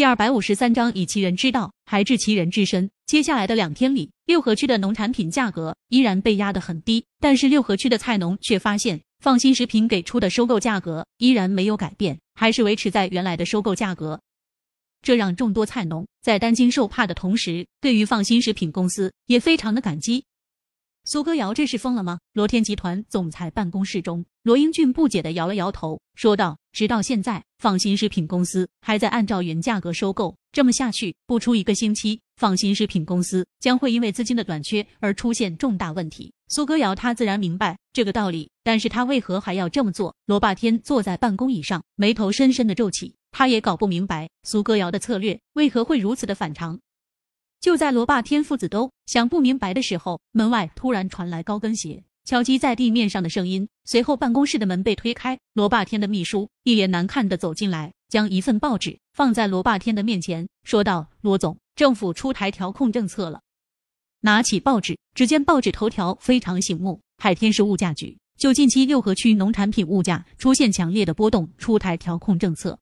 第二百五十三章以其人之道还治其人之身。接下来的两天里，六合区的农产品价格依然被压得很低，但是六合区的菜农却发现，放心食品给出的收购价格依然没有改变，还是维持在原来的收购价格。这让众多菜农在担惊受怕的同时，对于放心食品公司也非常的感激。苏歌瑶这是疯了吗？罗天集团总裁办公室中，罗英俊不解的摇了摇头，说道：“直到现在，放心食品公司还在按照原价格收购，这么下去，不出一个星期，放心食品公司将会因为资金的短缺而出现重大问题。”苏歌瑶他自然明白这个道理，但是他为何还要这么做？罗霸天坐在办公椅上，眉头深深的皱起，他也搞不明白苏歌瑶的策略为何会如此的反常。就在罗霸天父子都想不明白的时候，门外突然传来高跟鞋敲击在地面上的声音。随后，办公室的门被推开，罗霸天的秘书一脸难看的走进来，将一份报纸放在罗霸天的面前，说道：“罗总，政府出台调控政策了。”拿起报纸，只见报纸头条非常醒目：海天市物价局就近期六合区农产品物价出现强烈的波动，出台调控政策。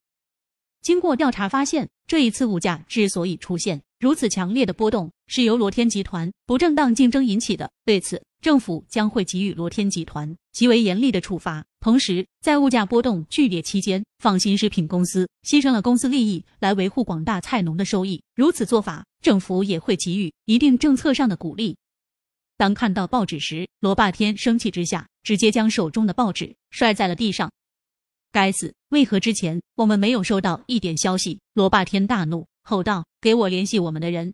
经过调查发现，这一次物价之所以出现如此强烈的波动，是由罗天集团不正当竞争引起的。对此，政府将会给予罗天集团极为严厉的处罚。同时，在物价波动剧烈期间，放心食品公司牺牲了公司利益来维护广大菜农的收益，如此做法，政府也会给予一定政策上的鼓励。当看到报纸时，罗霸天生气之下，直接将手中的报纸摔在了地上。该死！为何之前我们没有收到一点消息？罗霸天大怒，吼道：“给我联系我们的人！”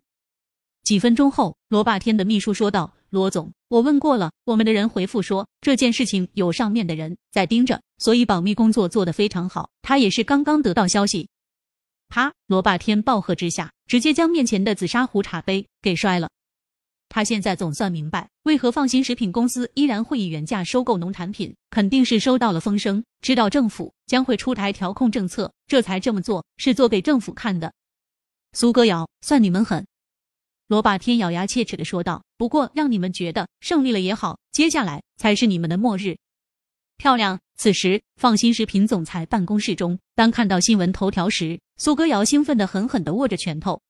几分钟后，罗霸天的秘书说道：“罗总，我问过了，我们的人回复说这件事情有上面的人在盯着，所以保密工作做得非常好。他也是刚刚得到消息。”啪！罗霸天暴喝之下，直接将面前的紫砂壶茶杯给摔了。他现在总算明白，为何放心食品公司依然会以原价收购农产品，肯定是收到了风声，知道政府将会出台调控政策，这才这么做，是做给政府看的。苏歌瑶，算你们狠！罗霸天咬牙切齿的说道。不过让你们觉得胜利了也好，接下来才是你们的末日。漂亮！此时，放心食品总裁办公室中，当看到新闻头条时，苏歌瑶兴奋的狠狠的握着拳头。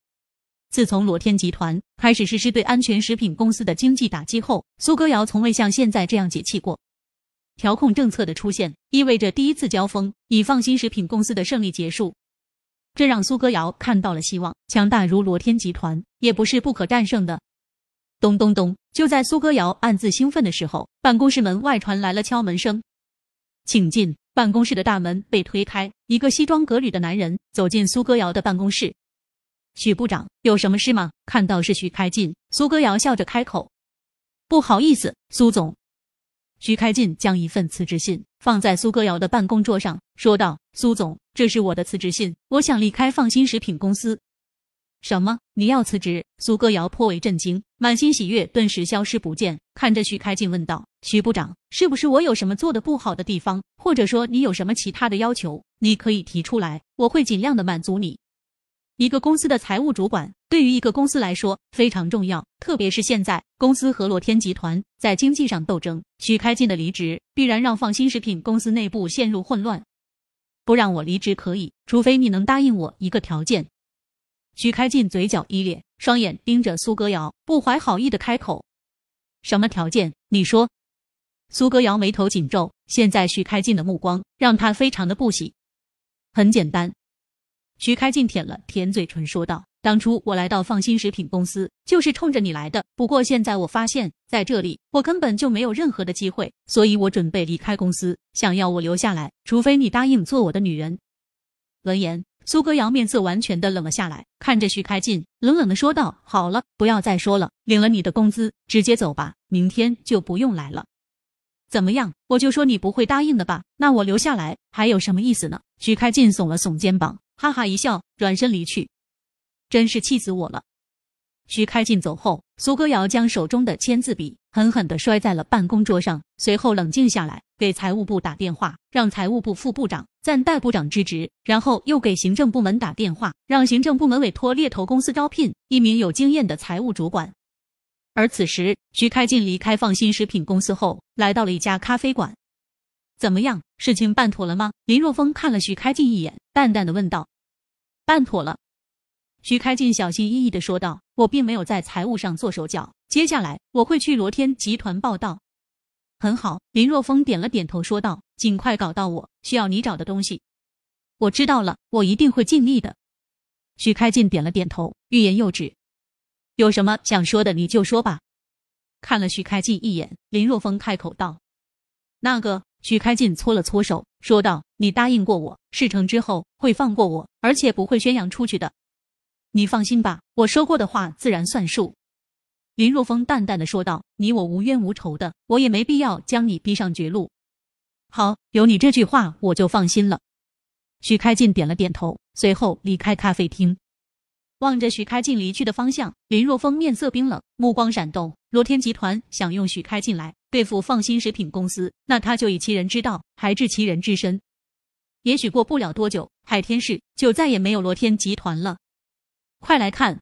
自从罗天集团开始实施对安全食品公司的经济打击后，苏歌瑶从未像现在这样解气过。调控政策的出现，意味着第一次交锋以放心食品公司的胜利结束，这让苏歌瑶看到了希望。强大如罗天集团，也不是不可战胜的。咚咚咚！就在苏歌瑶暗自兴奋的时候，办公室门外传来了敲门声。请进！办公室的大门被推开，一个西装革履的男人走进苏歌瑶的办公室。许部长，有什么事吗？看到是许开进，苏歌瑶笑着开口：“不好意思，苏总。”许开进将一份辞职信放在苏歌瑶的办公桌上，说道：“苏总，这是我的辞职信，我想离开放心食品公司。”什么？你要辞职？苏歌瑶颇为震惊，满心喜悦顿时消失不见，看着许开进问道：“许部长，是不是我有什么做的不好的地方，或者说你有什么其他的要求？你可以提出来，我会尽量的满足你。”一个公司的财务主管对于一个公司来说非常重要，特别是现在公司和洛天集团在经济上斗争，许开进的离职必然让放心食品公司内部陷入混乱。不让我离职可以，除非你能答应我一个条件。许开进嘴角一咧，双眼盯着苏歌瑶，不怀好意的开口：“什么条件？你说。”苏歌瑶眉头紧皱，现在许开进的目光让他非常的不喜。很简单。徐开进舔了舔嘴唇，说道：“当初我来到放心食品公司，就是冲着你来的。不过现在我发现，在这里我根本就没有任何的机会，所以我准备离开公司。想要我留下来，除非你答应做我的女人。”闻言，苏歌瑶面色完全的冷了下来，看着徐开进，冷冷的说道：“好了，不要再说了，领了你的工资，直接走吧，明天就不用来了。怎么样？我就说你不会答应的吧？那我留下来还有什么意思呢？”徐开进耸了耸肩膀。哈哈一笑，转身离去，真是气死我了。徐开进走后，苏歌瑶将手中的签字笔狠狠地摔在了办公桌上，随后冷静下来，给财务部打电话，让财务部副部长暂代部长之职，然后又给行政部门打电话，让行政部门委托猎头公司招聘一名有经验的财务主管。而此时，徐开进离开放心食品公司后，来到了一家咖啡馆。怎么样？事情办妥了吗？林若风看了许开进一眼，淡淡的问道：“办妥了。”徐开进小心翼翼的说道：“我并没有在财务上做手脚，接下来我会去罗天集团报道。”很好，林若风点了点头，说道：“尽快搞到我需要你找的东西。”我知道了，我一定会尽力的。徐开进点了点头，欲言又止。有什么想说的，你就说吧。看了徐开进一眼，林若风开口道：“那个。”许开进搓了搓手，说道：“你答应过我，事成之后会放过我，而且不会宣扬出去的。你放心吧，我说过的话自然算数。”林若风淡淡的说道：“你我无冤无仇的，我也没必要将你逼上绝路。好，有你这句话，我就放心了。”许开进点了点头，随后离开咖啡厅。望着许开进离去的方向，林若风面色冰冷，目光闪动。罗天集团想用许开进来对付放心食品公司，那他就以其人之道还治其人之身。也许过不了多久，海天市就再也没有罗天集团了。快来看，